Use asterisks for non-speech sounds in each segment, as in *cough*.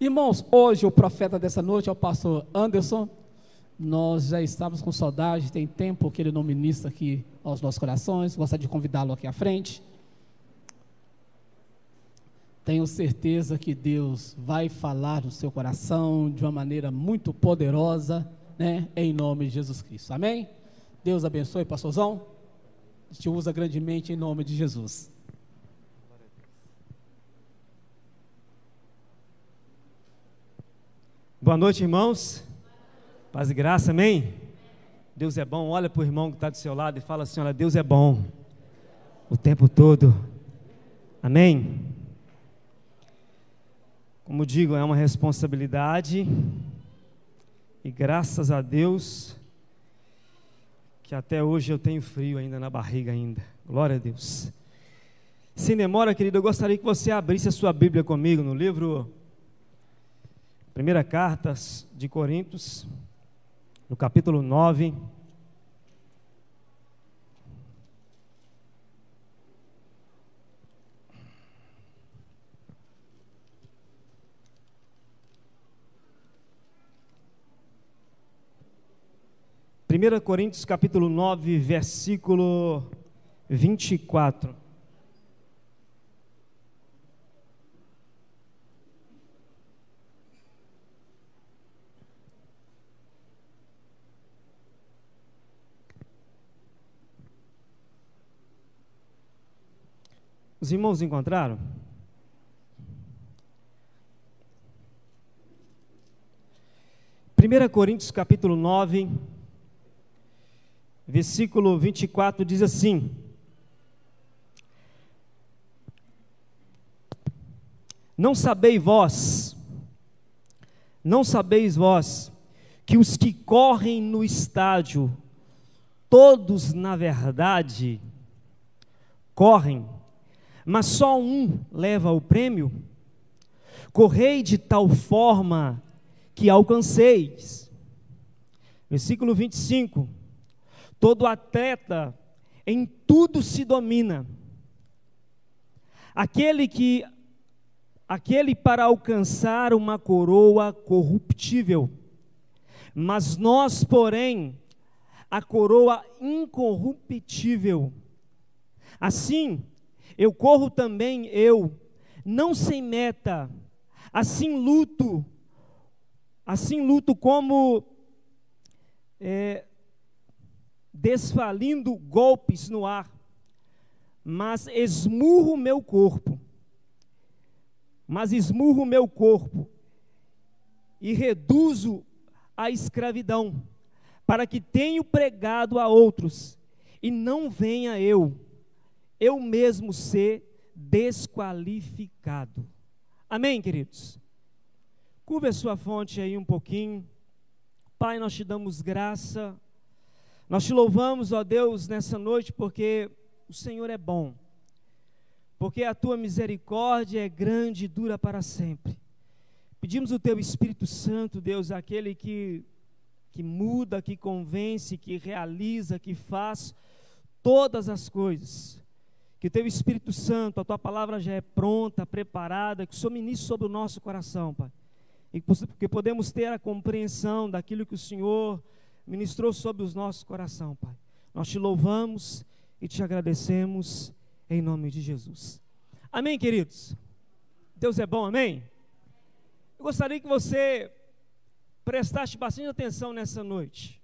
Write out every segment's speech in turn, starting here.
Irmãos, hoje o profeta dessa noite é o pastor Anderson. Nós já estamos com saudade, tem tempo que ele não ministra aqui aos nossos corações. Gostaria de convidá-lo aqui à frente. Tenho certeza que Deus vai falar no seu coração de uma maneira muito poderosa, né? Em nome de Jesus Cristo. Amém? Deus abençoe, pastorzão. Te usa grandemente em nome de Jesus. Boa noite, irmãos. Paz e graça, amém? Deus é bom. Olha para o irmão que está do seu lado e fala assim: Olha, Deus é bom o tempo todo. Amém? Como digo, é uma responsabilidade e graças a Deus que até hoje eu tenho frio ainda na barriga ainda. Glória a Deus. Sem demora, querido, eu gostaria que você abrisse a sua Bíblia comigo no livro Primeira carta de Coríntios, no capítulo 9. Primeira Coríntios capítulo 9, versículo 24. Os irmãos encontraram? Primeira Coríntios capítulo 9, versículo 24 diz assim: Não sabeis vós, não sabeis vós, que os que correm no estádio, todos na verdade correm, mas só um leva o prêmio? Correi de tal forma que alcanceis. Versículo 25: Todo atleta em tudo se domina. Aquele que aquele para alcançar uma coroa corruptível. Mas nós, porém, a coroa incorruptível. Assim, eu corro também eu, não sem meta, assim luto, assim luto como é, desfalindo golpes no ar, mas esmurro meu corpo, mas esmurro meu corpo e reduzo a escravidão, para que tenho pregado a outros e não venha eu eu mesmo ser desqualificado. Amém, queridos? Curva a sua fonte aí um pouquinho. Pai, nós te damos graça. Nós te louvamos, ó Deus, nessa noite, porque o Senhor é bom. Porque a tua misericórdia é grande e dura para sempre. Pedimos o teu Espírito Santo, Deus, aquele que, que muda, que convence, que realiza, que faz todas as coisas que teu Espírito Santo, a tua palavra já é pronta, preparada, que o Senhor ministre sobre o nosso coração, Pai. E que podemos ter a compreensão daquilo que o Senhor ministrou sobre os nossos coração, Pai. Nós te louvamos e te agradecemos em nome de Jesus. Amém, queridos? Deus é bom, amém? Eu gostaria que você prestasse bastante atenção nessa noite.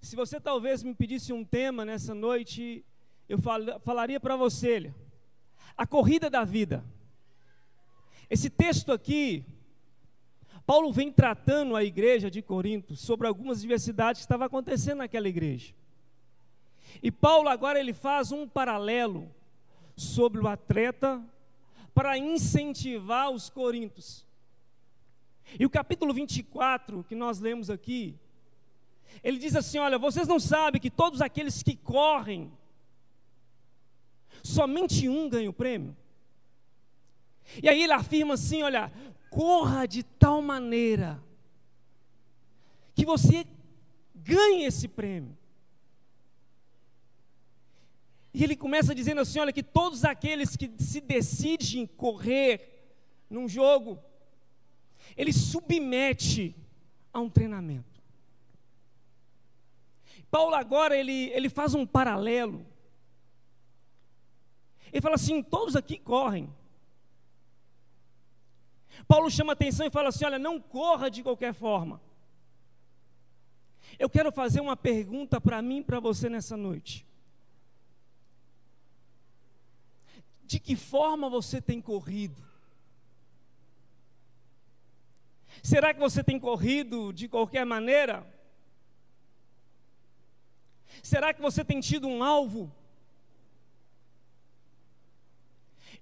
Se você talvez me pedisse um tema nessa noite, eu fal, falaria para você, a corrida da vida. Esse texto aqui, Paulo vem tratando a igreja de Corinto sobre algumas diversidades que estavam acontecendo naquela igreja. E Paulo agora ele faz um paralelo sobre o atleta para incentivar os corintos. E o capítulo 24 que nós lemos aqui, ele diz assim: Olha, vocês não sabem que todos aqueles que correm somente um ganha o prêmio. E aí ele afirma assim: olha, corra de tal maneira que você ganhe esse prêmio. E ele começa dizendo assim: olha, que todos aqueles que se decidem correr num jogo, ele submete a um treinamento. Paulo agora ele, ele faz um paralelo. Ele fala assim: todos aqui correm. Paulo chama atenção e fala assim: olha, não corra de qualquer forma. Eu quero fazer uma pergunta para mim e para você nessa noite. De que forma você tem corrido? Será que você tem corrido de qualquer maneira? Será que você tem tido um alvo?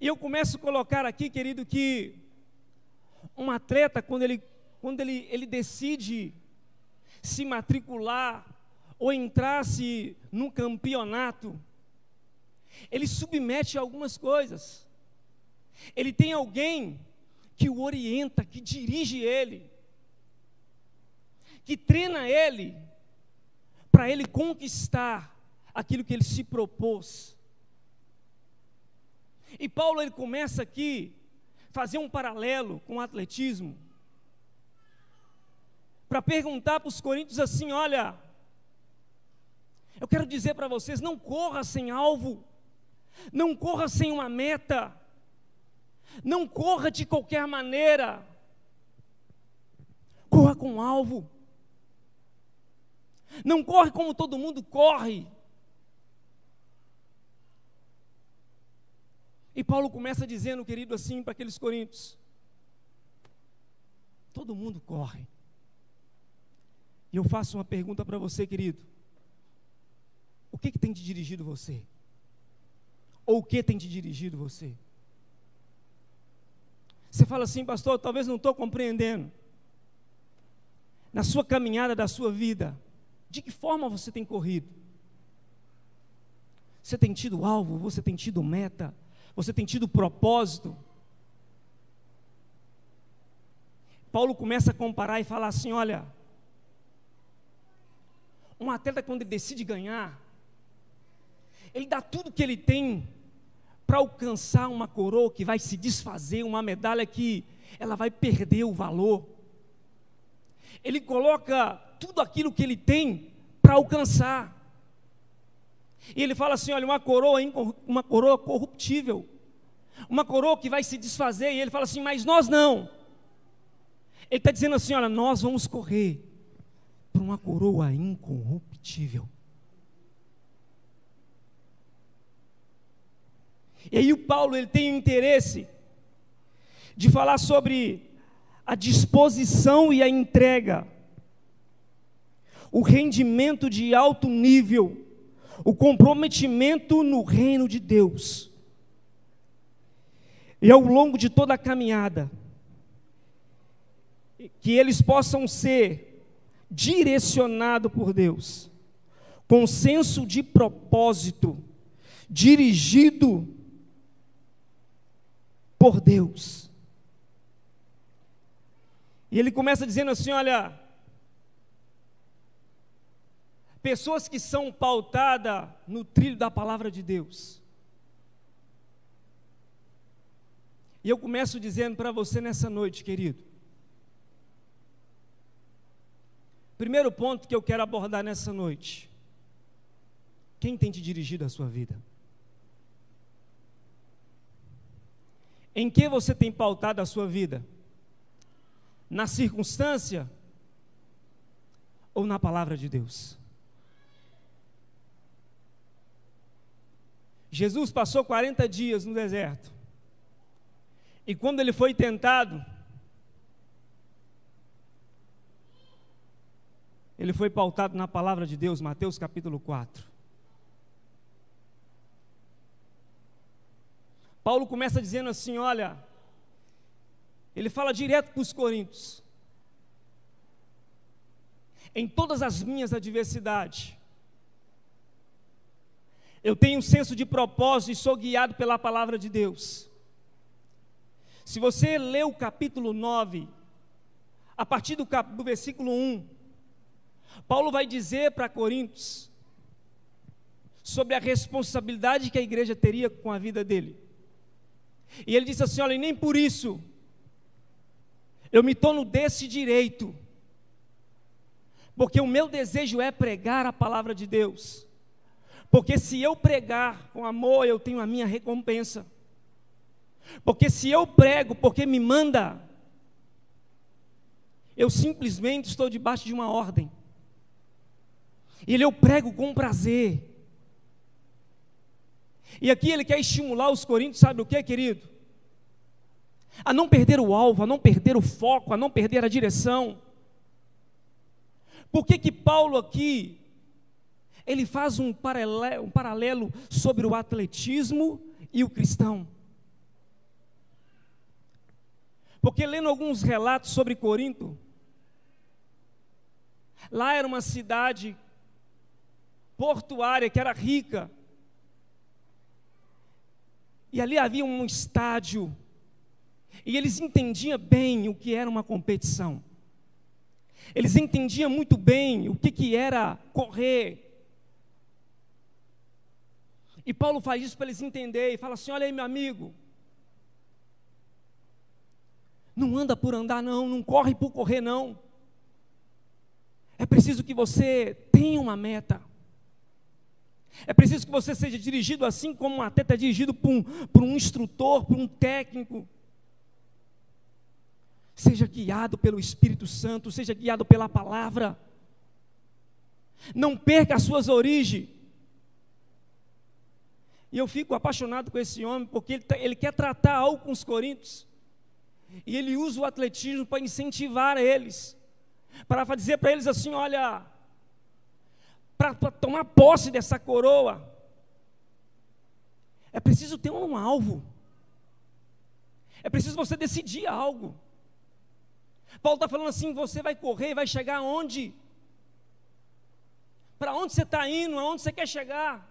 E eu começo a colocar aqui, querido, que um atleta, quando ele, quando ele, ele decide se matricular ou entrar-se num campeonato, ele submete a algumas coisas. Ele tem alguém que o orienta, que dirige ele, que treina ele, para ele conquistar aquilo que ele se propôs. E Paulo ele começa aqui fazer um paralelo com o atletismo para perguntar para os coríntios assim: olha, eu quero dizer para vocês, não corra sem alvo, não corra sem uma meta, não corra de qualquer maneira. Corra com alvo. Não corre como todo mundo corre. E Paulo começa dizendo, querido, assim para aqueles coríntios: todo mundo corre. E eu faço uma pergunta para você, querido: o que, que tem te dirigido você? Ou o que tem te dirigido você? Você fala assim, pastor, talvez não estou compreendendo. Na sua caminhada da sua vida, de que forma você tem corrido? Você tem tido alvo, você tem tido meta, você tem tido propósito? Paulo começa a comparar e falar assim: olha, um atleta, quando ele decide ganhar, ele dá tudo que ele tem para alcançar uma coroa que vai se desfazer, uma medalha que ela vai perder o valor. Ele coloca tudo aquilo que ele tem para alcançar. E ele fala assim: olha, uma coroa, uma coroa corruptível, uma coroa que vai se desfazer. E ele fala assim: mas nós não. Ele está dizendo assim: olha, nós vamos correr por uma coroa incorruptível. E aí o Paulo ele tem o interesse de falar sobre a disposição e a entrega, o rendimento de alto nível, o comprometimento no reino de Deus. E ao longo de toda a caminhada, que eles possam ser direcionados por Deus, com senso de propósito, dirigido por Deus. E ele começa dizendo assim: olha, pessoas que são pautadas no trilho da palavra de Deus. E eu começo dizendo para você nessa noite, querido. Primeiro ponto que eu quero abordar nessa noite. Quem tem te dirigido a sua vida? Em que você tem pautado a sua vida? Na circunstância ou na palavra de Deus? Jesus passou 40 dias no deserto. E quando ele foi tentado, ele foi pautado na palavra de Deus, Mateus capítulo 4. Paulo começa dizendo assim: olha, ele fala direto para os Coríntios. Em todas as minhas adversidades, eu tenho um senso de propósito e sou guiado pela palavra de Deus. Se você ler o capítulo 9, a partir do, cap, do versículo 1, Paulo vai dizer para Coríntios sobre a responsabilidade que a igreja teria com a vida dele. E ele disse assim: Olha, nem por isso eu me torno desse direito, porque o meu desejo é pregar a palavra de Deus, porque se eu pregar com amor, eu tenho a minha recompensa, porque se eu prego porque me manda, eu simplesmente estou debaixo de uma ordem, e ele eu prego com prazer, e aqui ele quer estimular os coríntios, sabe o que, querido? A não perder o alvo, a não perder o foco, a não perder a direção. Por que que Paulo aqui ele faz um paralelo, um paralelo sobre o atletismo e o cristão? Porque lendo alguns relatos sobre Corinto, lá era uma cidade portuária que era rica, e ali havia um estádio. E eles entendiam bem o que era uma competição. Eles entendiam muito bem o que, que era correr. E Paulo faz isso para eles entenderem. Fala assim: olha aí, meu amigo. Não anda por andar, não. Não corre por correr, não. É preciso que você tenha uma meta. É preciso que você seja dirigido assim como um atleta é dirigido por um, por um instrutor, por um técnico. Seja guiado pelo Espírito Santo, seja guiado pela palavra. Não perca as suas origens. E eu fico apaixonado com esse homem, porque ele, tá, ele quer tratar algo com os coríntios. E ele usa o atletismo para incentivar eles. Para dizer para eles assim: olha, para tomar posse dessa coroa, é preciso ter um alvo. É preciso você decidir algo. Paulo está falando assim: você vai correr, vai chegar aonde? Para onde você está indo? Aonde você quer chegar?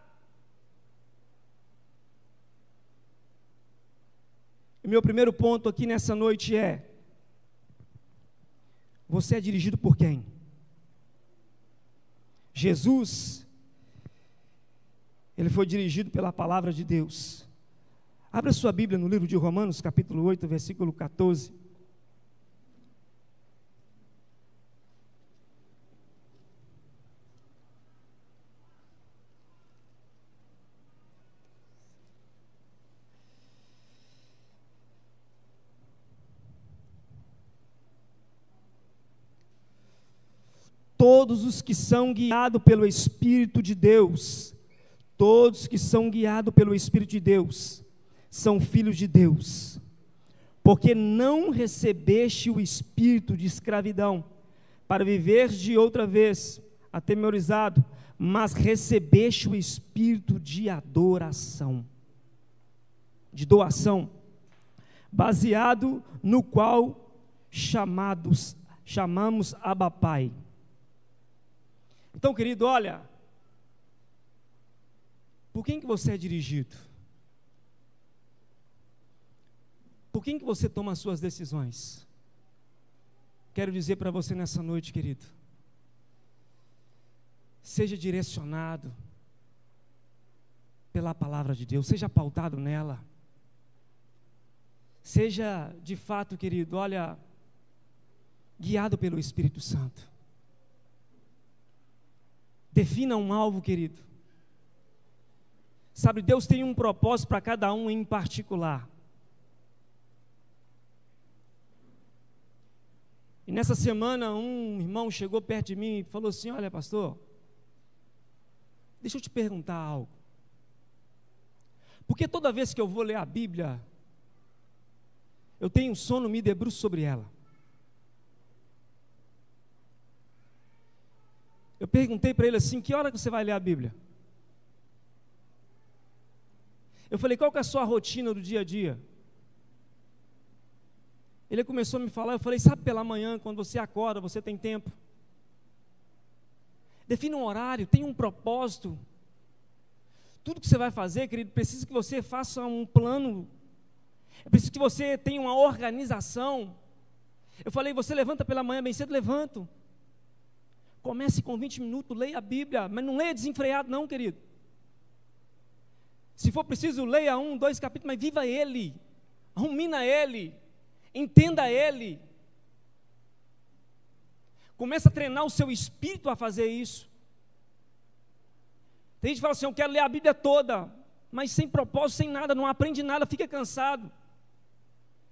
Meu primeiro ponto aqui nessa noite é: você é dirigido por quem? Jesus, ele foi dirigido pela palavra de Deus. Abra sua Bíblia no livro de Romanos, capítulo 8, versículo 14. Todos os que são guiados pelo Espírito de Deus, todos que são guiados pelo Espírito de Deus, são filhos de Deus, porque não recebeste o espírito de escravidão, para viver de outra vez, atemorizado, mas recebeste o espírito de adoração, de doação, baseado no qual chamados chamamos Abba Pai. Então, querido, olha, por quem que você é dirigido? Por quem que você toma as suas decisões? Quero dizer para você nessa noite, querido, seja direcionado pela palavra de Deus, seja pautado nela. Seja de fato, querido, olha, guiado pelo Espírito Santo. Defina um alvo, querido. Sabe, Deus tem um propósito para cada um em particular. E nessa semana, um irmão chegou perto de mim e falou assim: Olha, pastor, deixa eu te perguntar algo. Porque toda vez que eu vou ler a Bíblia, eu tenho sono, me debruço sobre ela. Eu perguntei para ele assim: que hora que você vai ler a Bíblia? Eu falei: qual que é a sua rotina do dia a dia? Ele começou a me falar, eu falei: sabe pela manhã, quando você acorda, você tem tempo. Defina um horário, tem um propósito. Tudo que você vai fazer, querido, precisa que você faça um plano. É preciso que você tenha uma organização. Eu falei: você levanta pela manhã bem cedo? Levanto. Comece com 20 minutos, leia a Bíblia, mas não leia desenfreado, não, querido. Se for preciso, leia um, dois capítulos, mas viva ele, rumina ele, entenda ele. Começa a treinar o seu espírito a fazer isso. Tem gente que fala assim: eu quero ler a Bíblia toda, mas sem propósito, sem nada, não aprende nada, fica cansado.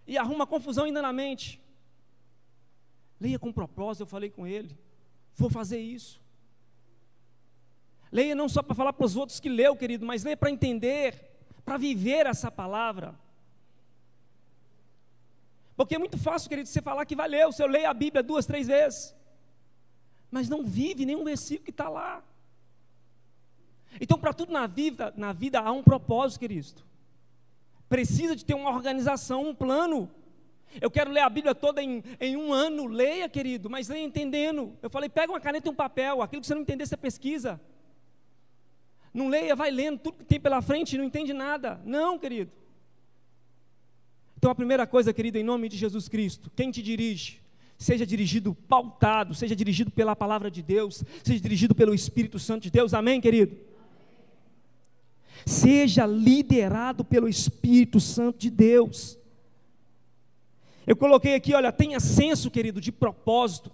E arruma confusão ainda na mente. Leia com propósito, eu falei com ele. Vou fazer isso. Leia não só para falar para os outros que leu, querido, mas leia para entender, para viver essa palavra. Porque é muito fácil, querido, você falar que vai ler, você lê a Bíblia duas, três vezes, mas não vive nenhum versículo que está lá. Então, para tudo na vida, na vida há um propósito, querido. Precisa de ter uma organização, um plano. Eu quero ler a Bíblia toda em, em um ano. Leia, querido, mas leia entendendo. Eu falei, pega uma caneta e um papel. Aquilo que você não entender, você pesquisa. Não leia, vai lendo tudo que tem pela frente e não entende nada. Não, querido. Então a primeira coisa, querido, em nome de Jesus Cristo, quem te dirige? Seja dirigido pautado, seja dirigido pela palavra de Deus, seja dirigido pelo Espírito Santo de Deus. Amém, querido? Seja liderado pelo Espírito Santo de Deus. Eu coloquei aqui, olha, tenha senso, querido, de propósito.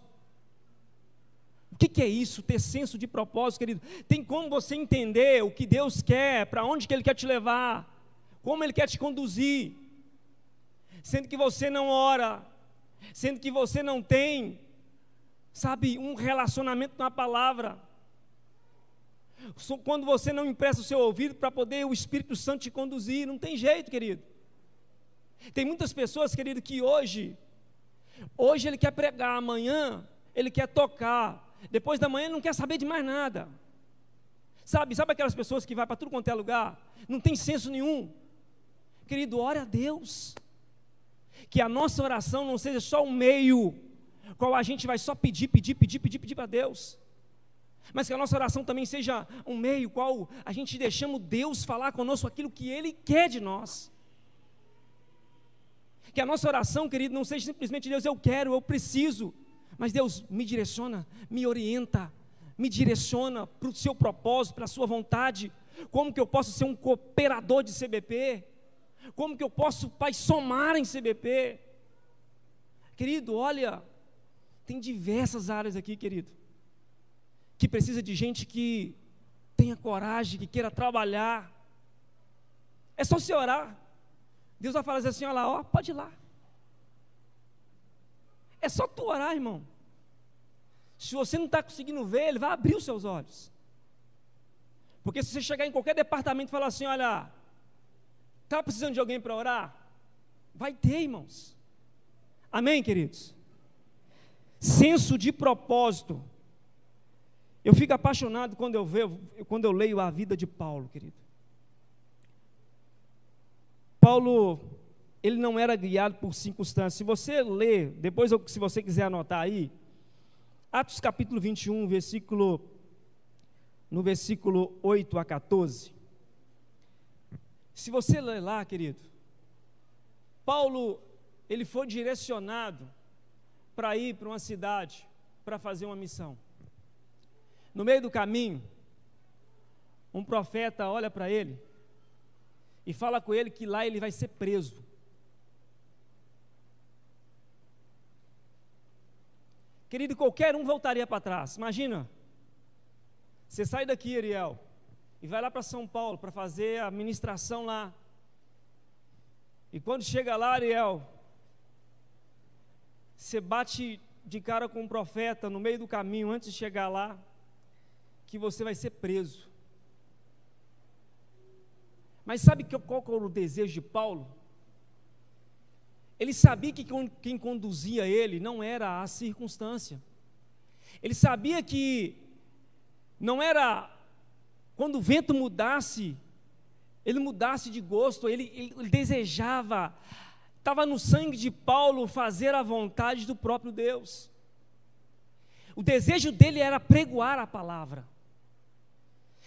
O que, que, é isso, ter senso de propósito, querido? Tem como você entender o que Deus quer, para onde que Ele quer te levar, como Ele quer te conduzir, sendo que você não ora, sendo que você não tem, sabe, um relacionamento com a palavra. Quando você não empresta o seu ouvido para poder o Espírito Santo te conduzir, não tem jeito, querido. Tem muitas pessoas, querido, que hoje, hoje ele quer pregar, amanhã ele quer tocar, depois da manhã ele não quer saber de mais nada. Sabe, sabe aquelas pessoas que vai para tudo quanto é lugar, não tem senso nenhum. Querido, ore a Deus. Que a nossa oração não seja só um meio qual a gente vai só pedir, pedir, pedir, pedir, pedir para Deus. Mas que a nossa oração também seja um meio qual a gente deixamos Deus falar conosco aquilo que Ele quer de nós. Que a nossa oração, querido, não seja simplesmente Deus, eu quero, eu preciso. Mas Deus me direciona, me orienta, me direciona para o seu propósito, para a sua vontade. Como que eu posso ser um cooperador de CBP? Como que eu posso, Pai, somar em CBP? Querido, olha, tem diversas áreas aqui, querido, que precisa de gente que tenha coragem, que queira trabalhar. É só se orar. Deus vai falar assim: olha lá, ó, pode ir lá. É só tu orar, irmão. Se você não está conseguindo ver, ele vai abrir os seus olhos. Porque se você chegar em qualquer departamento e falar assim: olha, está precisando de alguém para orar? Vai ter, irmãos. Amém, queridos? Senso de propósito. Eu fico apaixonado quando eu, vejo, quando eu leio a vida de Paulo, querido. Paulo ele não era guiado por circunstâncias. Se você ler, depois se você quiser anotar aí, Atos capítulo 21, versículo no versículo 8 a 14. Se você ler lá, querido, Paulo, ele foi direcionado para ir para uma cidade para fazer uma missão. No meio do caminho, um profeta olha para ele e fala com ele que lá ele vai ser preso. Querido, qualquer um voltaria para trás. Imagina. Você sai daqui, Ariel, e vai lá para São Paulo para fazer a ministração lá. E quando chega lá, Ariel, você bate de cara com um profeta no meio do caminho, antes de chegar lá, que você vai ser preso. Mas sabe qual era o desejo de Paulo? Ele sabia que quem conduzia ele não era a circunstância. Ele sabia que não era quando o vento mudasse, ele mudasse de gosto, ele, ele, ele desejava, estava no sangue de Paulo fazer a vontade do próprio Deus. O desejo dele era pregoar a palavra.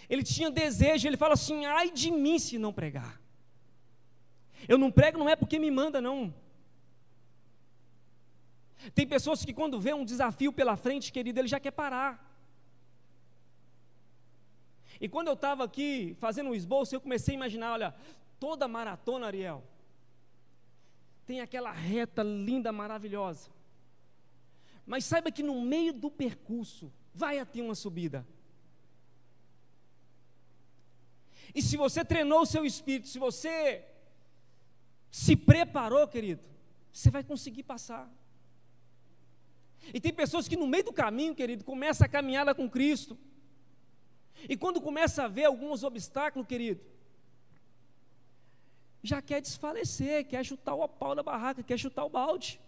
Ele tinha desejo, ele fala assim: ai de mim se não pregar. Eu não prego, não é porque me manda, não. Tem pessoas que, quando vê um desafio pela frente, querido, ele já quer parar. E quando eu estava aqui fazendo um esboço, eu comecei a imaginar: olha, toda maratona, Ariel, tem aquela reta linda, maravilhosa. Mas saiba que no meio do percurso vai ter uma subida. E se você treinou o seu espírito, se você se preparou, querido, você vai conseguir passar. E tem pessoas que no meio do caminho, querido, começa a caminhada com Cristo. E quando começa a ver alguns obstáculos, querido, já quer desfalecer, quer chutar o pau da barraca, quer chutar o balde.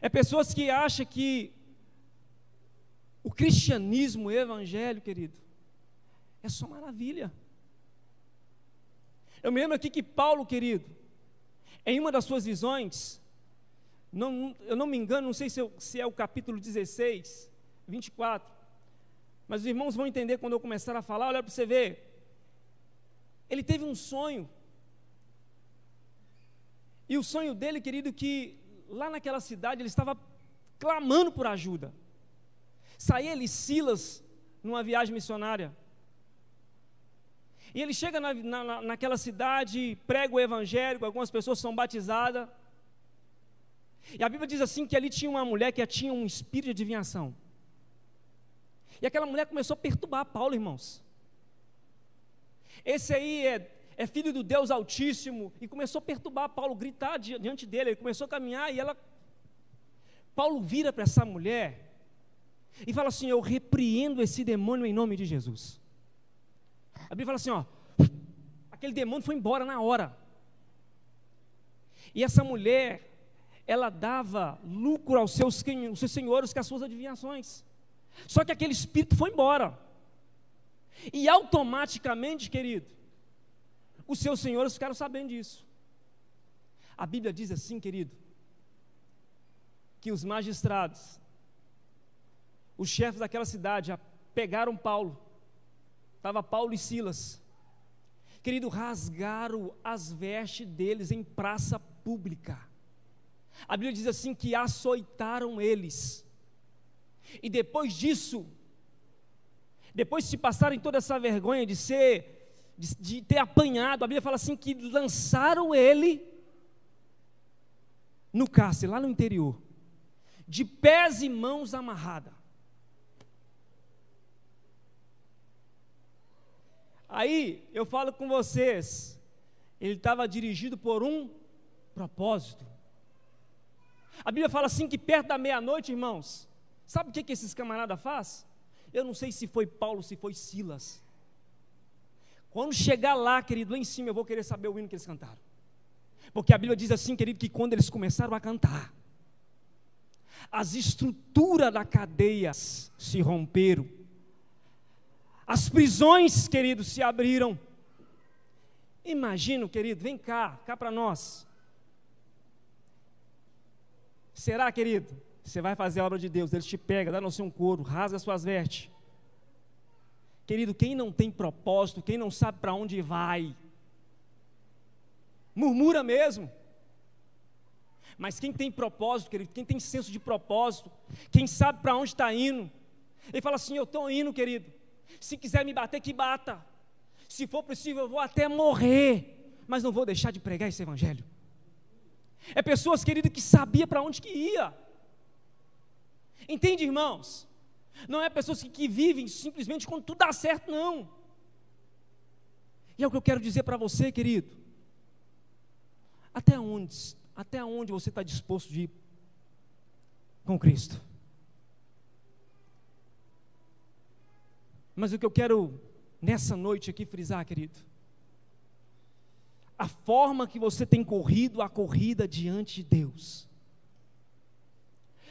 É pessoas que acham que o cristianismo, o evangelho, querido, é só maravilha. Eu me lembro aqui que Paulo, querido, em uma das suas visões, não, eu não me engano, não sei se, eu, se é o capítulo 16, 24, mas os irmãos vão entender quando eu começar a falar, olha para você ver. Ele teve um sonho. E o sonho dele, querido, que lá naquela cidade ele estava clamando por ajuda. Saía ele Silas numa viagem missionária. E ele chega na, na, naquela cidade, prega o evangelho, algumas pessoas são batizadas. E a Bíblia diz assim que ali tinha uma mulher que tinha um espírito de adivinhação. E aquela mulher começou a perturbar Paulo, irmãos. Esse aí é, é filho do Deus Altíssimo. E começou a perturbar Paulo, gritar diante dele. Ele começou a caminhar e ela. Paulo vira para essa mulher e fala assim: Eu repreendo esse demônio em nome de Jesus. A Bíblia fala assim: ó, aquele demônio foi embora na hora. E essa mulher, ela dava lucro aos seus, aos seus senhores com as suas adivinhações. Só que aquele espírito foi embora. E automaticamente, querido, os seus senhores ficaram sabendo disso. A Bíblia diz assim, querido, que os magistrados, os chefes daquela cidade, pegaram Paulo, estava Paulo e Silas, querido, rasgaram as vestes deles em praça pública. A Bíblia diz assim que açoitaram eles. E depois disso, depois de passarem toda essa vergonha de ser, de, de ter apanhado, a Bíblia fala assim que lançaram ele no cárcere, lá no interior, de pés e mãos amarrada. Aí eu falo com vocês, ele estava dirigido por um propósito. A Bíblia fala assim que perto da meia-noite, irmãos, Sabe o que, que esses camaradas faz? Eu não sei se foi Paulo, se foi Silas. Quando chegar lá, querido, lá em cima, eu vou querer saber o hino que eles cantaram. Porque a Bíblia diz assim, querido, que quando eles começaram a cantar, as estruturas da cadeia se romperam, as prisões, querido, se abriram. Imagina, querido, vem cá, cá para nós. Será, querido, você vai fazer a obra de Deus, Ele te pega, dá no seu um couro, rasga suas vestes. Querido, quem não tem propósito, quem não sabe para onde vai, murmura mesmo. Mas quem tem propósito, querido, quem tem senso de propósito, quem sabe para onde está indo, ele fala assim: Eu estou indo, querido. Se quiser me bater, que bata. Se for possível, eu vou até morrer, mas não vou deixar de pregar esse evangelho. É pessoas, querido, que sabia para onde que ia. Entende, irmãos? Não é pessoas que, que vivem simplesmente quando tudo dá certo, não. E é o que eu quero dizer para você, querido. Até onde, até onde você está disposto de ir com Cristo? Mas o que eu quero nessa noite aqui frisar, querido, a forma que você tem corrido a corrida diante de Deus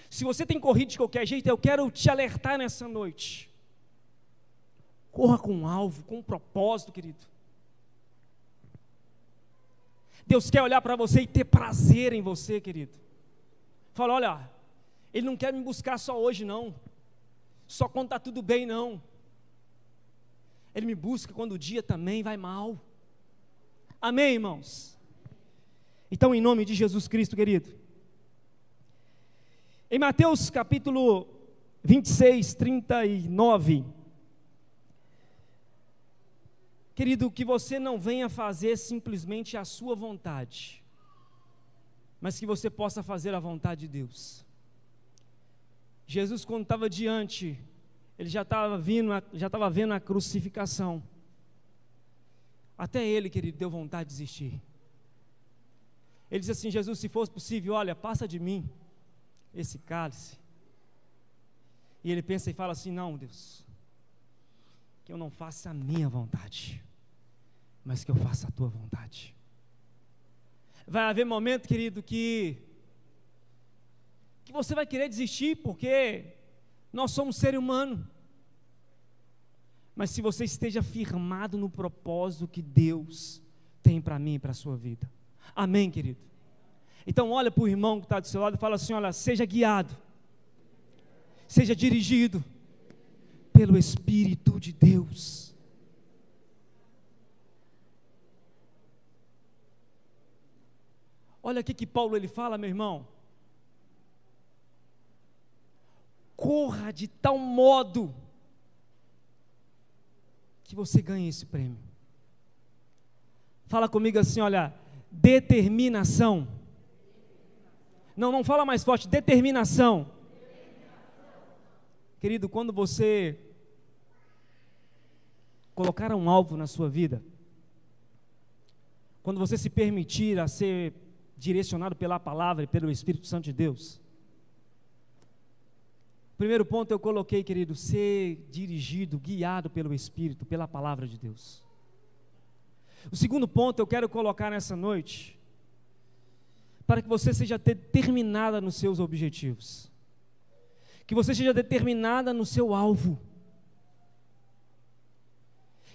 se você tem corrido de qualquer jeito, eu quero te alertar nessa noite. Corra com um alvo, com um propósito, querido. Deus quer olhar para você e ter prazer em você, querido. Fala, olha, Ele não quer me buscar só hoje, não. Só quando está tudo bem, não. Ele me busca quando o dia também vai mal. Amém, irmãos? Então, em nome de Jesus Cristo, querido. Em Mateus capítulo 26, 39. Querido, que você não venha fazer simplesmente a sua vontade, mas que você possa fazer a vontade de Deus. Jesus, quando estava diante, ele já estava vindo, já estava vendo a crucificação. Até ele, querido, deu vontade de desistir. Ele disse assim: Jesus, se fosse possível, olha, passa de mim esse cálice. E ele pensa e fala assim: Não, Deus, que eu não faça a minha vontade, mas que eu faça a tua vontade. Vai haver momento, querido, que que você vai querer desistir porque nós somos ser humano. Mas se você esteja firmado no propósito que Deus tem para mim e para a sua vida. Amém, querido? Então olha para o irmão que está do seu lado e fala assim: olha, seja guiado, seja dirigido pelo Espírito de Deus. Olha o que Paulo ele fala, meu irmão. Corra de tal modo que você ganhe esse prêmio. Fala comigo assim, olha, determinação. Não, não fala mais forte, determinação. Querido, quando você colocar um alvo na sua vida, quando você se permitir a ser direcionado pela palavra e pelo Espírito Santo de Deus, primeiro ponto eu coloquei, querido, ser dirigido, guiado pelo Espírito, pela palavra de Deus. O segundo ponto eu quero colocar nessa noite, para que você seja determinada nos seus objetivos, que você seja determinada no seu alvo,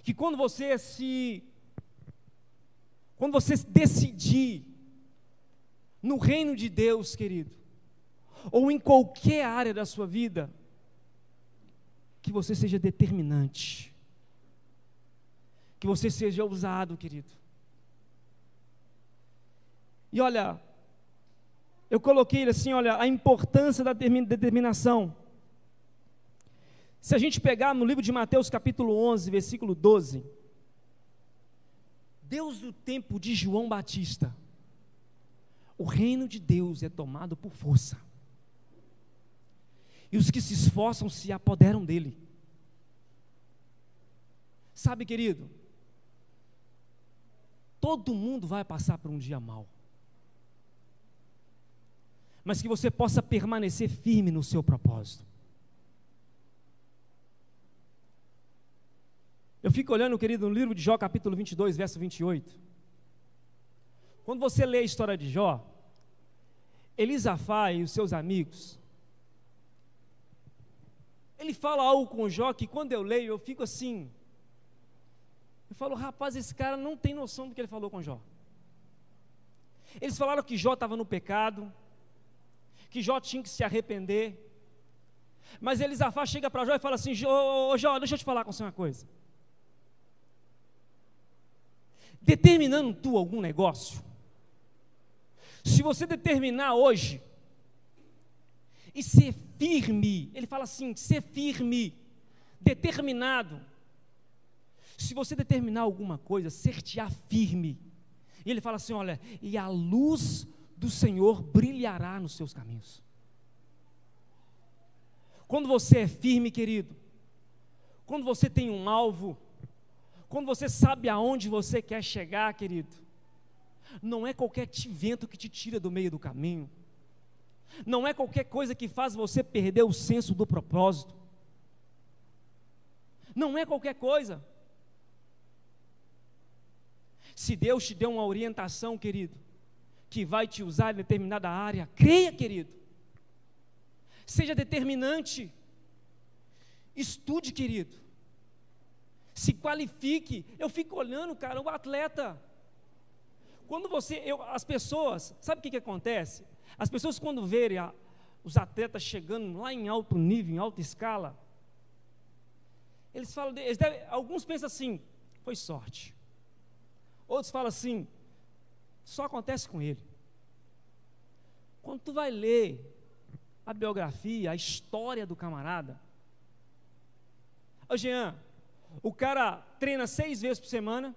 que quando você se, quando você decidir no reino de Deus, querido, ou em qualquer área da sua vida, que você seja determinante, que você seja ousado, querido. E olha, eu coloquei assim, olha, a importância da determinação. Se a gente pegar no livro de Mateus, capítulo 11, versículo 12, Deus do tempo de João Batista, o reino de Deus é tomado por força. E os que se esforçam se apoderam dele. Sabe, querido, todo mundo vai passar por um dia mau mas que você possa permanecer firme no seu propósito. Eu fico olhando, querido, no livro de Jó, capítulo 22, verso 28. Quando você lê a história de Jó, Elisafá e os seus amigos, ele fala algo com Jó que quando eu leio eu fico assim. Eu falo, rapaz, esse cara não tem noção do que ele falou com Jó. Eles falaram que Jó estava no pecado, que Jó tinha que se arrepender. Mas Elisafá chega para Jó e fala assim: Jó, Jó, deixa eu te falar com você uma coisa. Determinando tu algum negócio, se você determinar hoje e ser firme, ele fala assim: ser firme, determinado. Se você determinar alguma coisa, ser-te-á firme. E ele fala assim: olha, e a luz do Senhor brilhará nos seus caminhos. Quando você é firme, querido, quando você tem um alvo, quando você sabe aonde você quer chegar, querido, não é qualquer vento que te tira do meio do caminho, não é qualquer coisa que faz você perder o senso do propósito, não é qualquer coisa. Se Deus te deu uma orientação, querido, que vai te usar em determinada área. Creia, querido. Seja determinante. Estude, querido. Se qualifique. Eu fico olhando, cara, o atleta. Quando você, eu, as pessoas, sabe o que, que acontece? As pessoas, quando verem a, os atletas chegando lá em alto nível, em alta escala, eles falam, eles devem, alguns pensam assim, foi sorte. Outros falam assim, só acontece com ele. Quando tu vai ler a biografia, a história do camarada, ô Jean, o cara treina seis vezes por semana,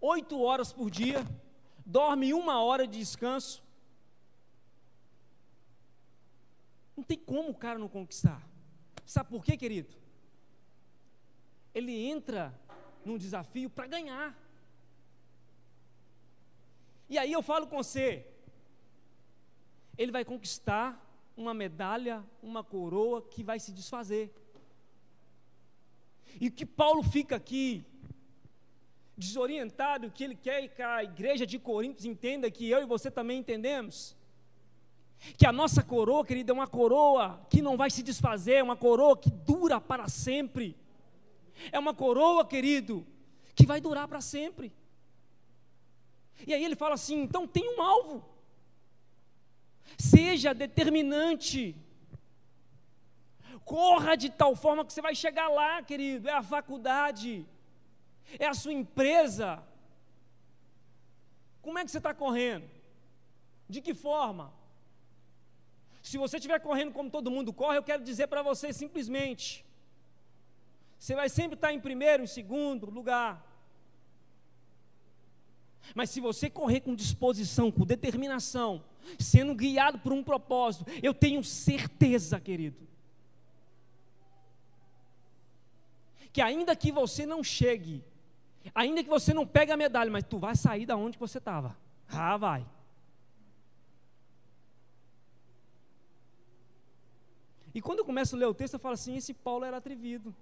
oito horas por dia, dorme uma hora de descanso. Não tem como o cara não conquistar. Sabe por quê, querido? Ele entra num desafio para ganhar. E aí eu falo com você, ele vai conquistar uma medalha, uma coroa que vai se desfazer. E que Paulo fica aqui desorientado, que ele quer que a igreja de Coríntios entenda que eu e você também entendemos. Que a nossa coroa, querida, é uma coroa que não vai se desfazer, é uma coroa que dura para sempre. É uma coroa, querido, que vai durar para sempre. E aí ele fala assim: então tem um alvo. Seja determinante. Corra de tal forma que você vai chegar lá, querido. É a faculdade, é a sua empresa. Como é que você está correndo? De que forma? Se você estiver correndo como todo mundo corre, eu quero dizer para você simplesmente: você vai sempre estar em primeiro, em segundo lugar. Mas se você correr com disposição, com determinação, sendo guiado por um propósito, eu tenho certeza, querido, que ainda que você não chegue, ainda que você não pegue a medalha, mas tu vai sair da onde você estava. Ah, vai. E quando eu começo a ler o texto, eu falo assim: esse Paulo era atrevido.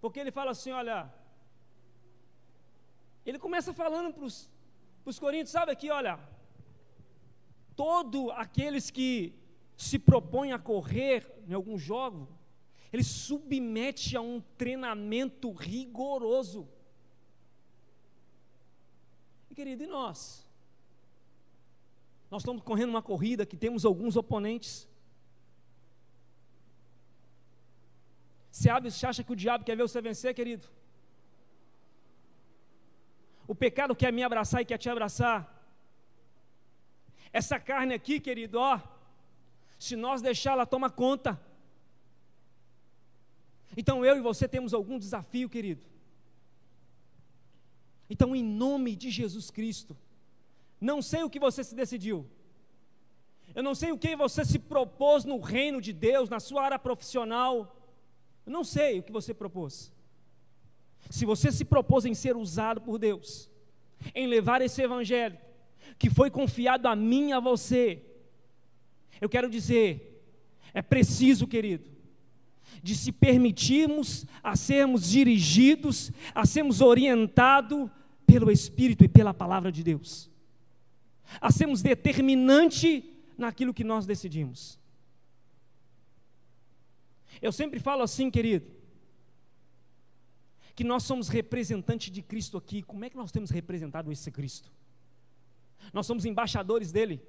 Porque ele fala assim: olha, ele começa falando para os coríntios, sabe aqui, olha, todo aqueles que se propõem a correr em algum jogo, ele submete a um treinamento rigoroso. E querido, e nós? Nós estamos correndo uma corrida que temos alguns oponentes. Você acha que o diabo quer ver você vencer, querido? O pecado quer me abraçar e quer te abraçar. Essa carne aqui, querido, ó, se nós deixá-la, toma conta. Então eu e você temos algum desafio, querido. Então, em nome de Jesus Cristo, não sei o que você se decidiu. Eu não sei o que você se propôs no reino de Deus, na sua área profissional. Eu não sei o que você propôs. Se você se propôs em ser usado por Deus, em levar esse evangelho que foi confiado a mim e a você, eu quero dizer, é preciso, querido, de se permitirmos a sermos dirigidos, a sermos orientados pelo Espírito e pela palavra de Deus, a sermos determinante naquilo que nós decidimos. Eu sempre falo assim, querido, que nós somos representantes de Cristo aqui. Como é que nós temos representado esse Cristo? Nós somos embaixadores dele.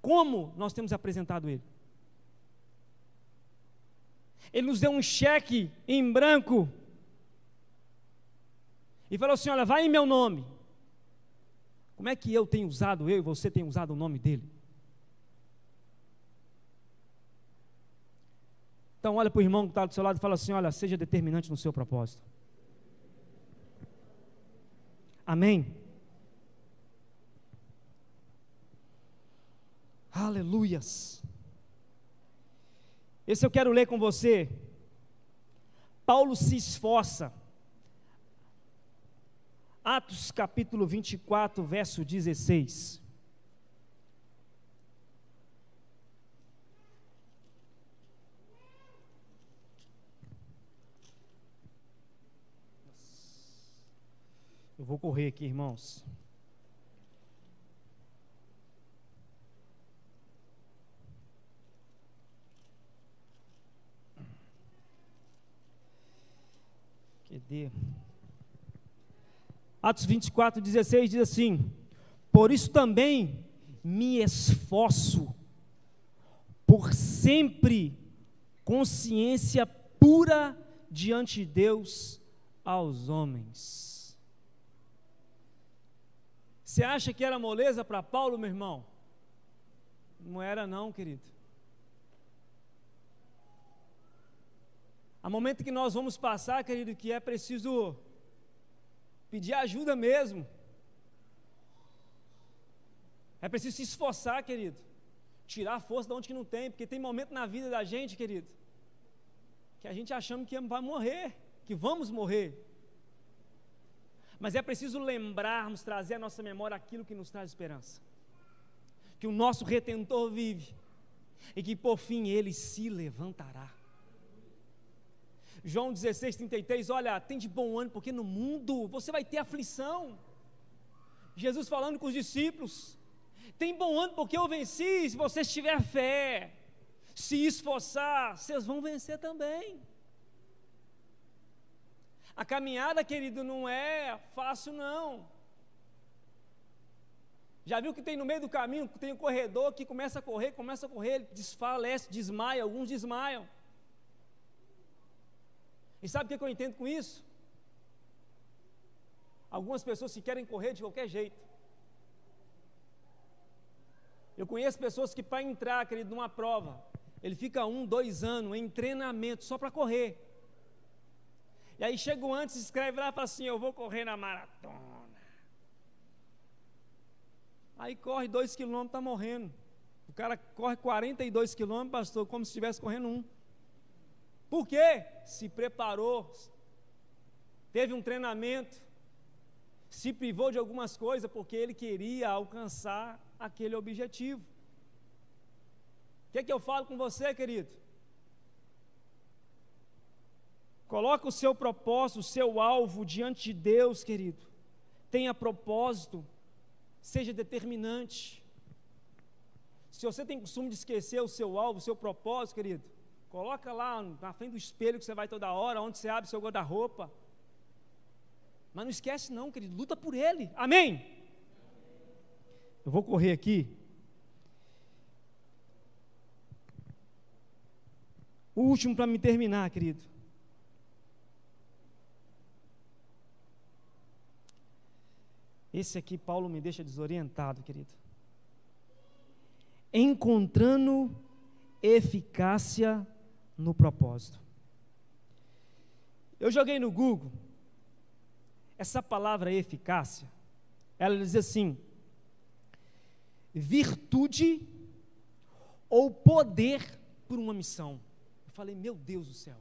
Como nós temos apresentado ele? Ele nos deu um cheque em branco e falou assim: Olha, vai em meu nome. Como é que eu tenho usado, eu e você tem usado o nome dele? Então, olha para o irmão que está do seu lado e fala assim: olha, seja determinante no seu propósito. Amém? Aleluias. Esse eu quero ler com você. Paulo se esforça. Atos capítulo 24, verso 16. Eu vou correr aqui, irmãos. Atos 24, 16 diz assim: Por isso também me esforço por sempre consciência pura diante de Deus aos homens. Você acha que era moleza para Paulo, meu irmão? Não era, não, querido. Há momento que nós vamos passar, querido, que é preciso pedir ajuda mesmo. É preciso se esforçar, querido. Tirar a força de onde que não tem, porque tem momento na vida da gente, querido, que a gente achamos que vai morrer, que vamos morrer. Mas é preciso lembrarmos, trazer à nossa memória aquilo que nos traz esperança. Que o nosso retentor vive e que por fim ele se levantará. João 16, 33, olha, tem de bom ânimo, porque no mundo você vai ter aflição. Jesus falando com os discípulos, tem bom ânimo porque eu venci, se você tiver fé, se esforçar, vocês vão vencer também. A caminhada, querido, não é fácil, não. Já viu que tem no meio do caminho, tem um corredor que começa a correr, começa a correr, ele desfalece, desmaia, alguns desmaiam. E sabe o que eu entendo com isso? Algumas pessoas que querem correr de qualquer jeito. Eu conheço pessoas que para entrar, querido, numa prova, ele fica um, dois anos em treinamento só para correr. E aí chega antes, escreve lá e fala assim: Eu vou correr na maratona. Aí corre dois quilômetros, está morrendo. O cara corre 42 quilômetros, pastor, como se estivesse correndo um. Por quê? Se preparou, teve um treinamento, se privou de algumas coisas porque ele queria alcançar aquele objetivo. O que, é que eu falo com você, querido? Coloca o seu propósito, o seu alvo diante de Deus, querido. Tenha propósito, seja determinante. Se você tem costume de esquecer o seu alvo, o seu propósito, querido, coloca lá na frente do espelho que você vai toda hora, onde você abre seu guarda-roupa. Mas não esquece não, querido, luta por ele. Amém? Eu vou correr aqui. O último para me terminar, querido. Esse aqui, Paulo, me deixa desorientado, querido. Encontrando eficácia no propósito. Eu joguei no Google, essa palavra eficácia, ela diz assim: virtude ou poder por uma missão. Eu falei, meu Deus do céu.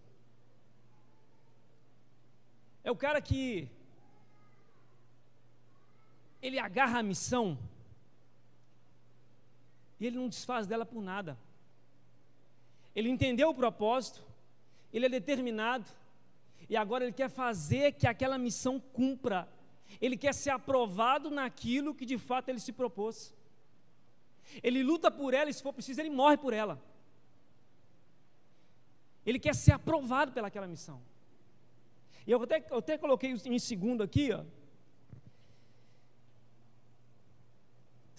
É o cara que ele agarra a missão e ele não desfaz dela por nada. Ele entendeu o propósito, ele é determinado, e agora ele quer fazer que aquela missão cumpra. Ele quer ser aprovado naquilo que de fato ele se propôs. Ele luta por ela e, se for preciso, ele morre por ela. Ele quer ser aprovado pelaquela missão. E eu até, eu até coloquei em segundo aqui, ó,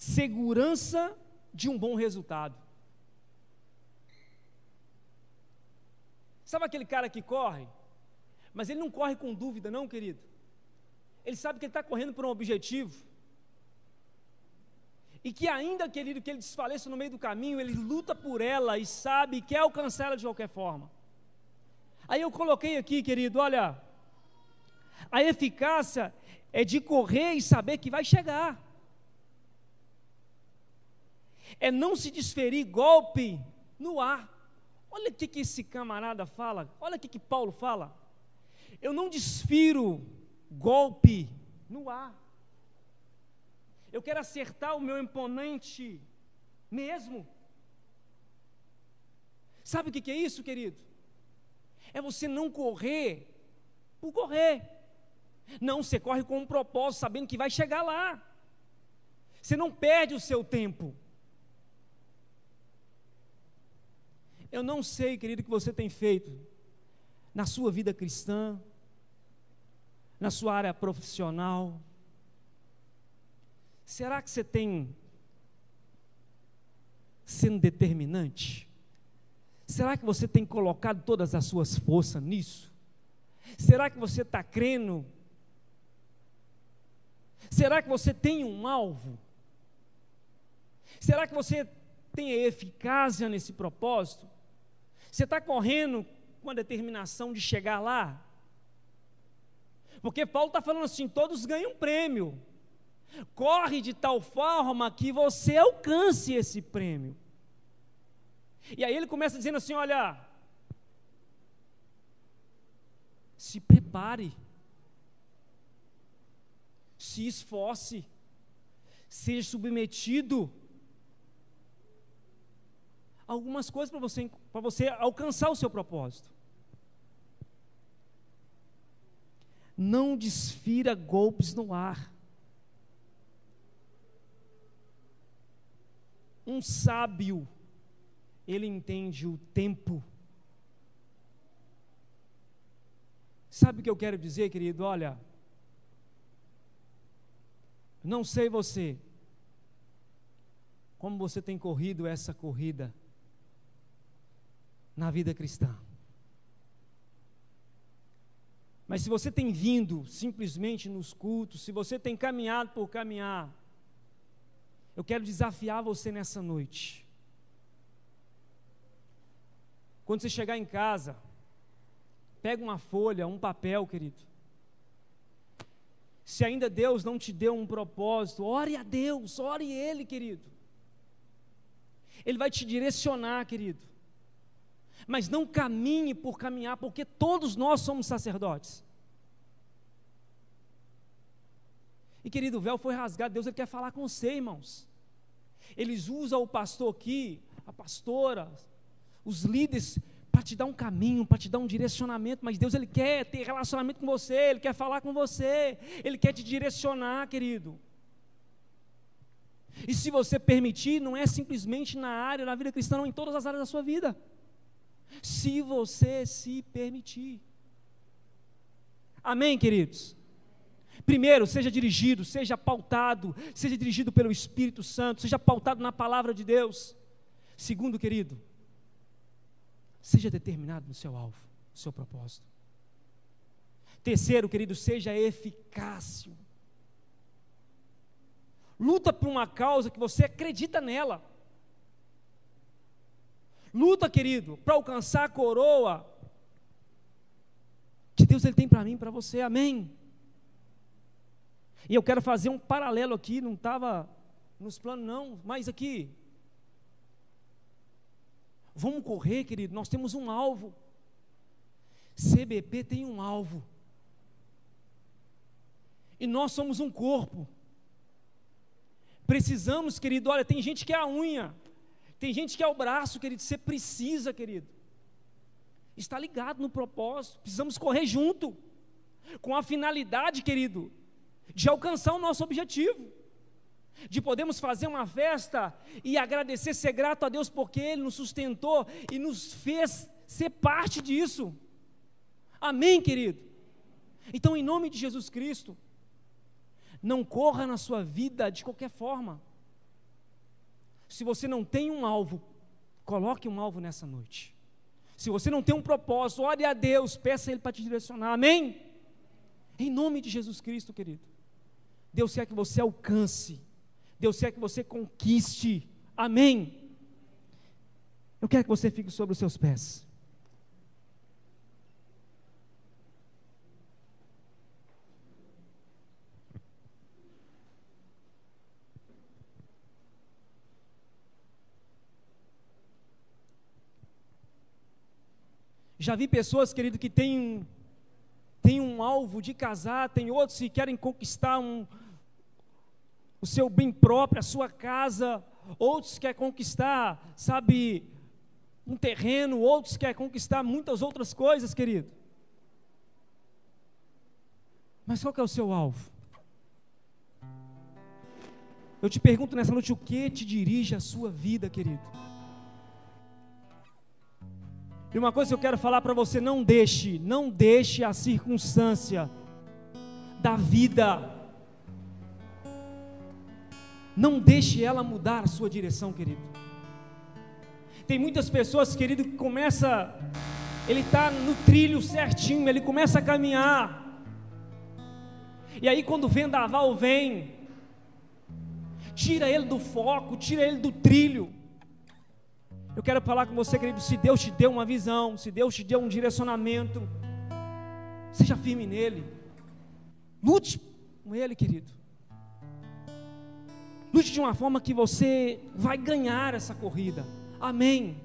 segurança de um bom resultado. Sabe aquele cara que corre? Mas ele não corre com dúvida, não, querido. Ele sabe que ele está correndo por um objetivo. E que ainda, querido, que ele desfaleça no meio do caminho, ele luta por ela e sabe que quer alcançar ela de qualquer forma. Aí eu coloquei aqui, querido, olha, a eficácia é de correr e saber que vai chegar é não se desferir golpe no ar. Olha o que, que esse camarada fala, olha o que, que Paulo fala. Eu não desfiro golpe no ar. Eu quero acertar o meu imponente mesmo. Sabe o que, que é isso, querido? É você não correr por correr. Não, você corre com um propósito, sabendo que vai chegar lá. Você não perde o seu tempo. Eu não sei, querido, o que você tem feito na sua vida cristã, na sua área profissional. Será que você tem sendo determinante? Será que você tem colocado todas as suas forças nisso? Será que você está crendo? Será que você tem um alvo? Será que você tem eficácia nesse propósito? Você está correndo com a determinação de chegar lá? Porque Paulo está falando assim: todos ganham um prêmio, Corre de tal forma que você alcance esse prêmio. E aí ele começa dizendo assim: olha, se prepare, se esforce, seja submetido algumas coisas para você, você alcançar o seu propósito. Não desfira golpes no ar. Um sábio, ele entende o tempo. Sabe o que eu quero dizer, querido? Olha, não sei você, como você tem corrido essa corrida na vida cristã. Mas se você tem vindo simplesmente nos cultos, se você tem caminhado por caminhar, eu quero desafiar você nessa noite. Quando você chegar em casa, pega uma folha, um papel, querido. Se ainda Deus não te deu um propósito, ore a Deus, ore Ele, querido. Ele vai te direcionar, querido. Mas não caminhe por caminhar, porque todos nós somos sacerdotes. E querido, o véu foi rasgado, Deus ele quer falar com você, irmãos. Eles usam o pastor aqui, a pastora, os líderes para te dar um caminho, para te dar um direcionamento, mas Deus ele quer ter relacionamento com você, ele quer falar com você, ele quer te direcionar, querido. E se você permitir, não é simplesmente na área da vida cristã, não, em todas as áreas da sua vida. Se você se permitir. Amém, queridos? Primeiro, seja dirigido, seja pautado, seja dirigido pelo Espírito Santo, seja pautado na palavra de Deus. Segundo, querido, seja determinado no seu alvo, no seu propósito. Terceiro, querido, seja eficácio. Luta por uma causa que você acredita nela. Luta, querido, para alcançar a coroa que Deus ele tem para mim, para você. Amém. E eu quero fazer um paralelo aqui, não estava nos planos, não, mas aqui. Vamos correr, querido, nós temos um alvo. CBP tem um alvo. E nós somos um corpo. Precisamos, querido, olha, tem gente que é a unha, tem gente que é o braço, querido. Você precisa, querido. Está ligado no propósito. Precisamos correr junto. Com a finalidade, querido, de alcançar o nosso objetivo, de podermos fazer uma festa e agradecer, ser grato a Deus porque Ele nos sustentou e nos fez ser parte disso. Amém, querido? Então, em nome de Jesus Cristo, não corra na sua vida de qualquer forma. Se você não tem um alvo, coloque um alvo nessa noite. Se você não tem um propósito, ore a Deus, peça a Ele para te direcionar. Amém? Em nome de Jesus Cristo, querido. Deus quer que você alcance, Deus quer que você conquiste, amém? Eu quero que você fique sobre os seus pés. Já vi pessoas, querido, que têm, têm um alvo de casar, tem outros que querem conquistar um, o seu bem próprio, a sua casa, outros querem conquistar, sabe, um terreno, outros querem conquistar muitas outras coisas, querido. Mas qual é o seu alvo? Eu te pergunto nessa noite o que te dirige a sua vida, querido? E uma coisa que eu quero falar para você: não deixe, não deixe a circunstância da vida não deixe ela mudar a sua direção, querido. Tem muitas pessoas, querido, que começa, ele está no trilho certinho, ele começa a caminhar. E aí quando o vendaval vem, tira ele do foco, tira ele do trilho. Eu quero falar com você, querido, se Deus te deu uma visão, se Deus te deu um direcionamento, seja firme nele. Lute com ele, querido. Ajude de uma forma que você vai ganhar essa corrida. Amém.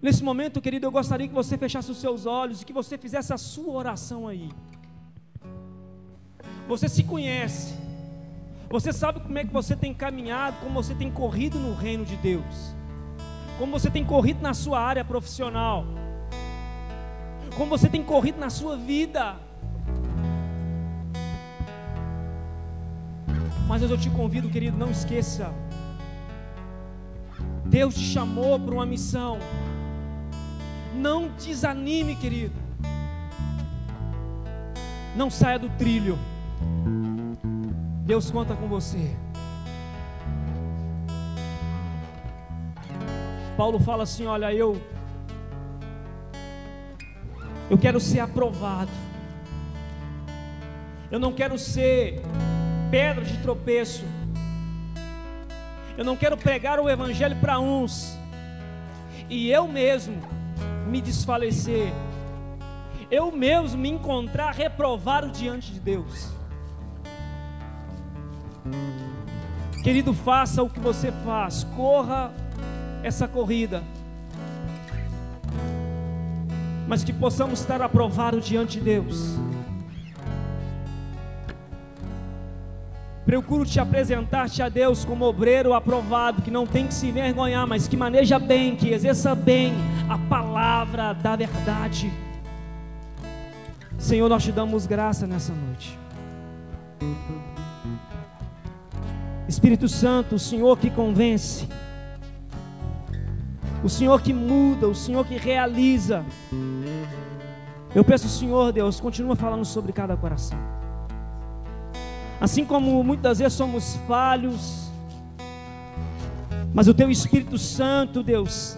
Nesse momento, querido, eu gostaria que você fechasse os seus olhos e que você fizesse a sua oração aí. Você se conhece. Você sabe como é que você tem caminhado, como você tem corrido no reino de Deus. Como você tem corrido na sua área profissional. Como você tem corrido na sua vida. Mas eu te convido, querido, não esqueça. Deus te chamou para uma missão. Não desanime, querido. Não saia do trilho. Deus conta com você. Paulo fala assim: Olha, eu eu quero ser aprovado. Eu não quero ser pedra de tropeço. Eu não quero pregar o evangelho para uns e eu mesmo me desfalecer. Eu mesmo me encontrar reprovado diante de Deus. Querido, faça o que você faz, corra essa corrida, mas que possamos estar aprovados diante de Deus. Procuro te apresentar-te a Deus como obreiro aprovado, que não tem que se envergonhar, mas que maneja bem, que exerça bem a palavra da verdade. Senhor, nós te damos graça nessa noite. Espírito Santo, o Senhor que convence, o Senhor que muda, o Senhor que realiza. Eu peço, Senhor Deus, continua falando sobre cada coração. Assim como muitas vezes somos falhos, mas o Teu Espírito Santo, Deus,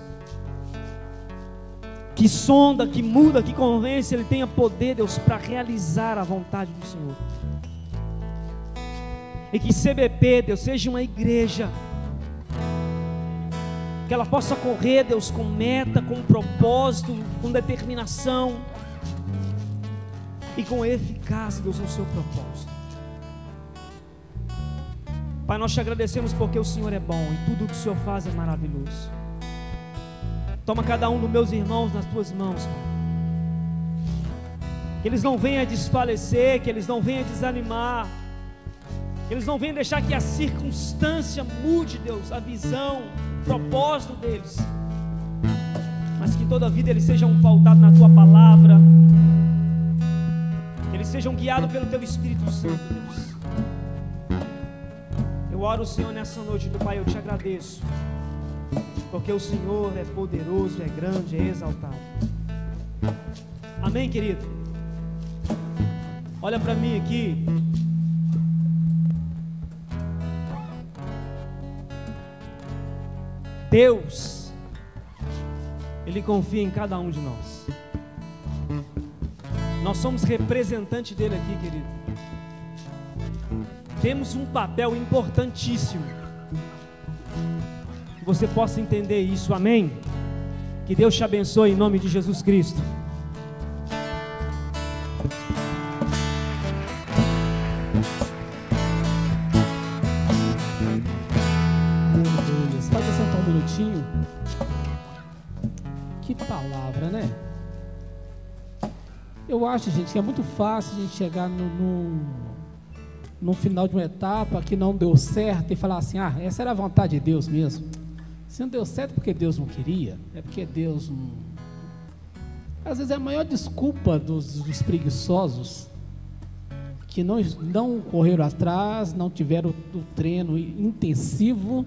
que sonda, que muda, que convence, Ele tenha poder, Deus, para realizar a vontade do Senhor. E que CBP, Deus, seja uma igreja, que ela possa correr, Deus, com meta, com propósito, com determinação e com eficácia, Deus, no seu propósito. Pai, nós te agradecemos porque o Senhor é bom e tudo o que o Senhor faz é maravilhoso. Toma cada um dos meus irmãos nas tuas mãos, Pai. Que eles não venham a desfalecer, que eles não venham a desanimar, que eles não venham deixar que a circunstância mude, Deus, a visão, propósito deles, mas que toda a vida eles sejam pautados na tua palavra, que eles sejam guiados pelo teu Espírito Santo, Deus. Eu oro, Senhor, nessa noite do Pai, eu te agradeço. Porque o Senhor é poderoso, é grande, é exaltado. Amém, querido? Olha para mim aqui. Deus, Ele confia em cada um de nós. Nós somos representantes dele aqui, querido temos um papel importantíssimo. Que você possa entender isso, amém? Que Deus te abençoe em nome de Jesus Cristo. Acho, gente, que é muito fácil a gente chegar no, no no final de uma etapa que não deu certo e falar assim: ah, essa era a vontade de Deus mesmo. Se não deu certo porque Deus não queria, é porque Deus não. Às vezes é a maior desculpa dos, dos preguiçosos que não, não correram atrás, não tiveram o treino intensivo,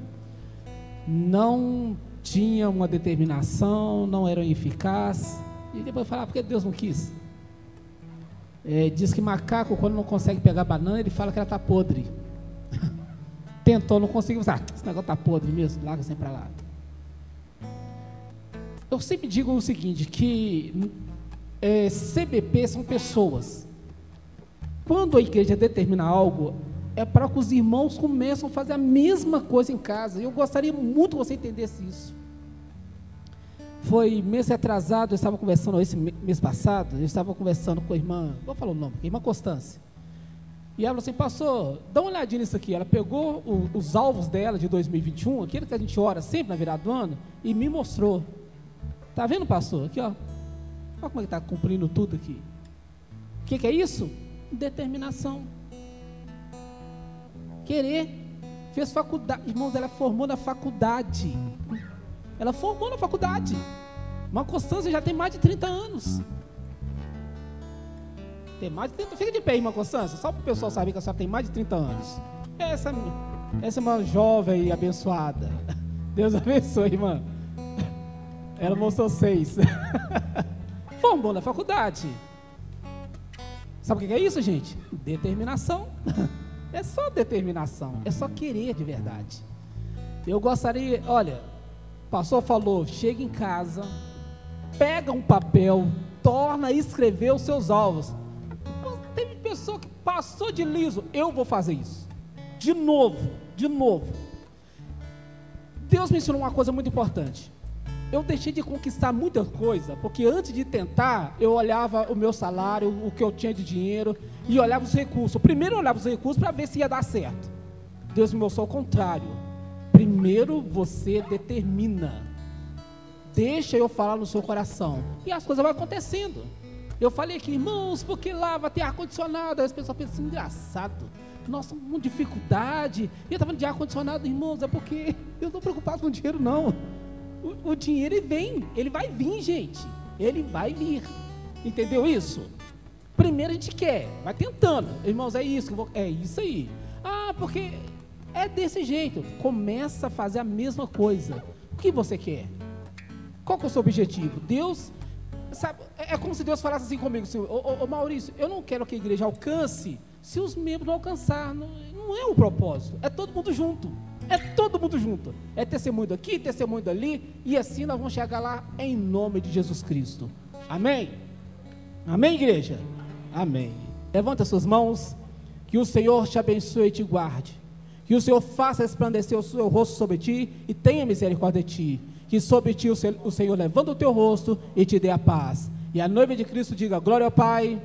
não tinham uma determinação, não eram eficazes, e depois falar, ah, porque Deus não quis. É, diz que macaco, quando não consegue pegar banana, ele fala que ela está podre. *laughs* Tentou, não conseguiu. Ah, esse negócio está podre mesmo, larga sempre para lá. Eu sempre digo o seguinte, que é, CBP são pessoas. Quando a igreja determina algo, é para que os irmãos começam a fazer a mesma coisa em casa. Eu gostaria muito que você entendesse isso. Foi mês atrasado, eu estava conversando, esse mês passado, eu estava conversando com a irmã, vou falar o nome, irmã Constância. E ela falou assim, pastor, dá uma olhadinha nisso aqui. Ela pegou o, os alvos dela de 2021, aquele que a gente ora sempre na virada do ano, e me mostrou. Tá vendo, pastor? Aqui, ó. Olha como é que está cumprindo tudo aqui. O que, que é isso? Determinação. Querer. Fez faculdade. Irmãos, ela formou na faculdade. Ela formou na faculdade. Uma Constância já tem mais de 30 anos. Tem mais de 30 Fica de pé aí, uma Constância. Só para o pessoal saber que a senhora tem mais de 30 anos. Essa, essa é uma jovem abençoada. *laughs* Deus abençoe, irmã. Ela mostrou seis. *laughs* Formou na faculdade. Sabe o que é isso, gente? Determinação. *laughs* É só determinação. É só querer de verdade. Eu gostaria, olha, pastor falou, chega em casa, pega um papel, torna a escrever os seus alvos. Teve pessoa que passou de liso, eu vou fazer isso. De novo, de novo. Deus me ensinou uma coisa muito importante eu deixei de conquistar muita coisa, porque antes de tentar, eu olhava o meu salário, o que eu tinha de dinheiro, e olhava os recursos. Primeiro eu olhava os recursos para ver se ia dar certo. Deus me mostrou o contrário. Primeiro você determina. Deixa eu falar no seu coração. E as coisas vão acontecendo. Eu falei aqui, irmãos, porque lá vai ter ar-condicionado. Aí as pessoas pensam assim, engraçado. Nossa, uma dificuldade. E eu estava de ar-condicionado, irmãos, é porque eu não estou preocupado com dinheiro, não o, o dinheiro vem, ele vai vir, gente. Ele vai vir. Entendeu isso? Primeiro a gente quer, vai tentando. Irmãos, é isso, é isso aí. Ah, porque é desse jeito. Começa a fazer a mesma coisa. O que você quer? Qual que é o seu objetivo? Deus, sabe, é, é como se Deus falasse assim comigo, assim, ô, ô, ô Maurício, eu não quero que a igreja alcance se os membros não alcançar. Não, não é o propósito, é todo mundo junto. É todo mundo junto. É testemunho daqui, testemunho dali. E assim nós vamos chegar lá em nome de Jesus Cristo. Amém? Amém, igreja? Amém. Levanta suas mãos. Que o Senhor te abençoe e te guarde. Que o Senhor faça resplandecer o seu rosto sobre ti e tenha misericórdia de ti. Que sobre ti o Senhor levanta o teu rosto e te dê a paz. E a noiva de Cristo diga: Glória ao Pai,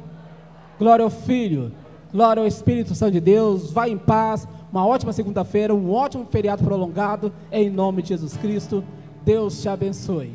glória ao Filho, glória ao Espírito Santo de Deus. Vai em paz uma ótima segunda-feira, um ótimo feriado prolongado, em nome de Jesus Cristo. Deus te abençoe.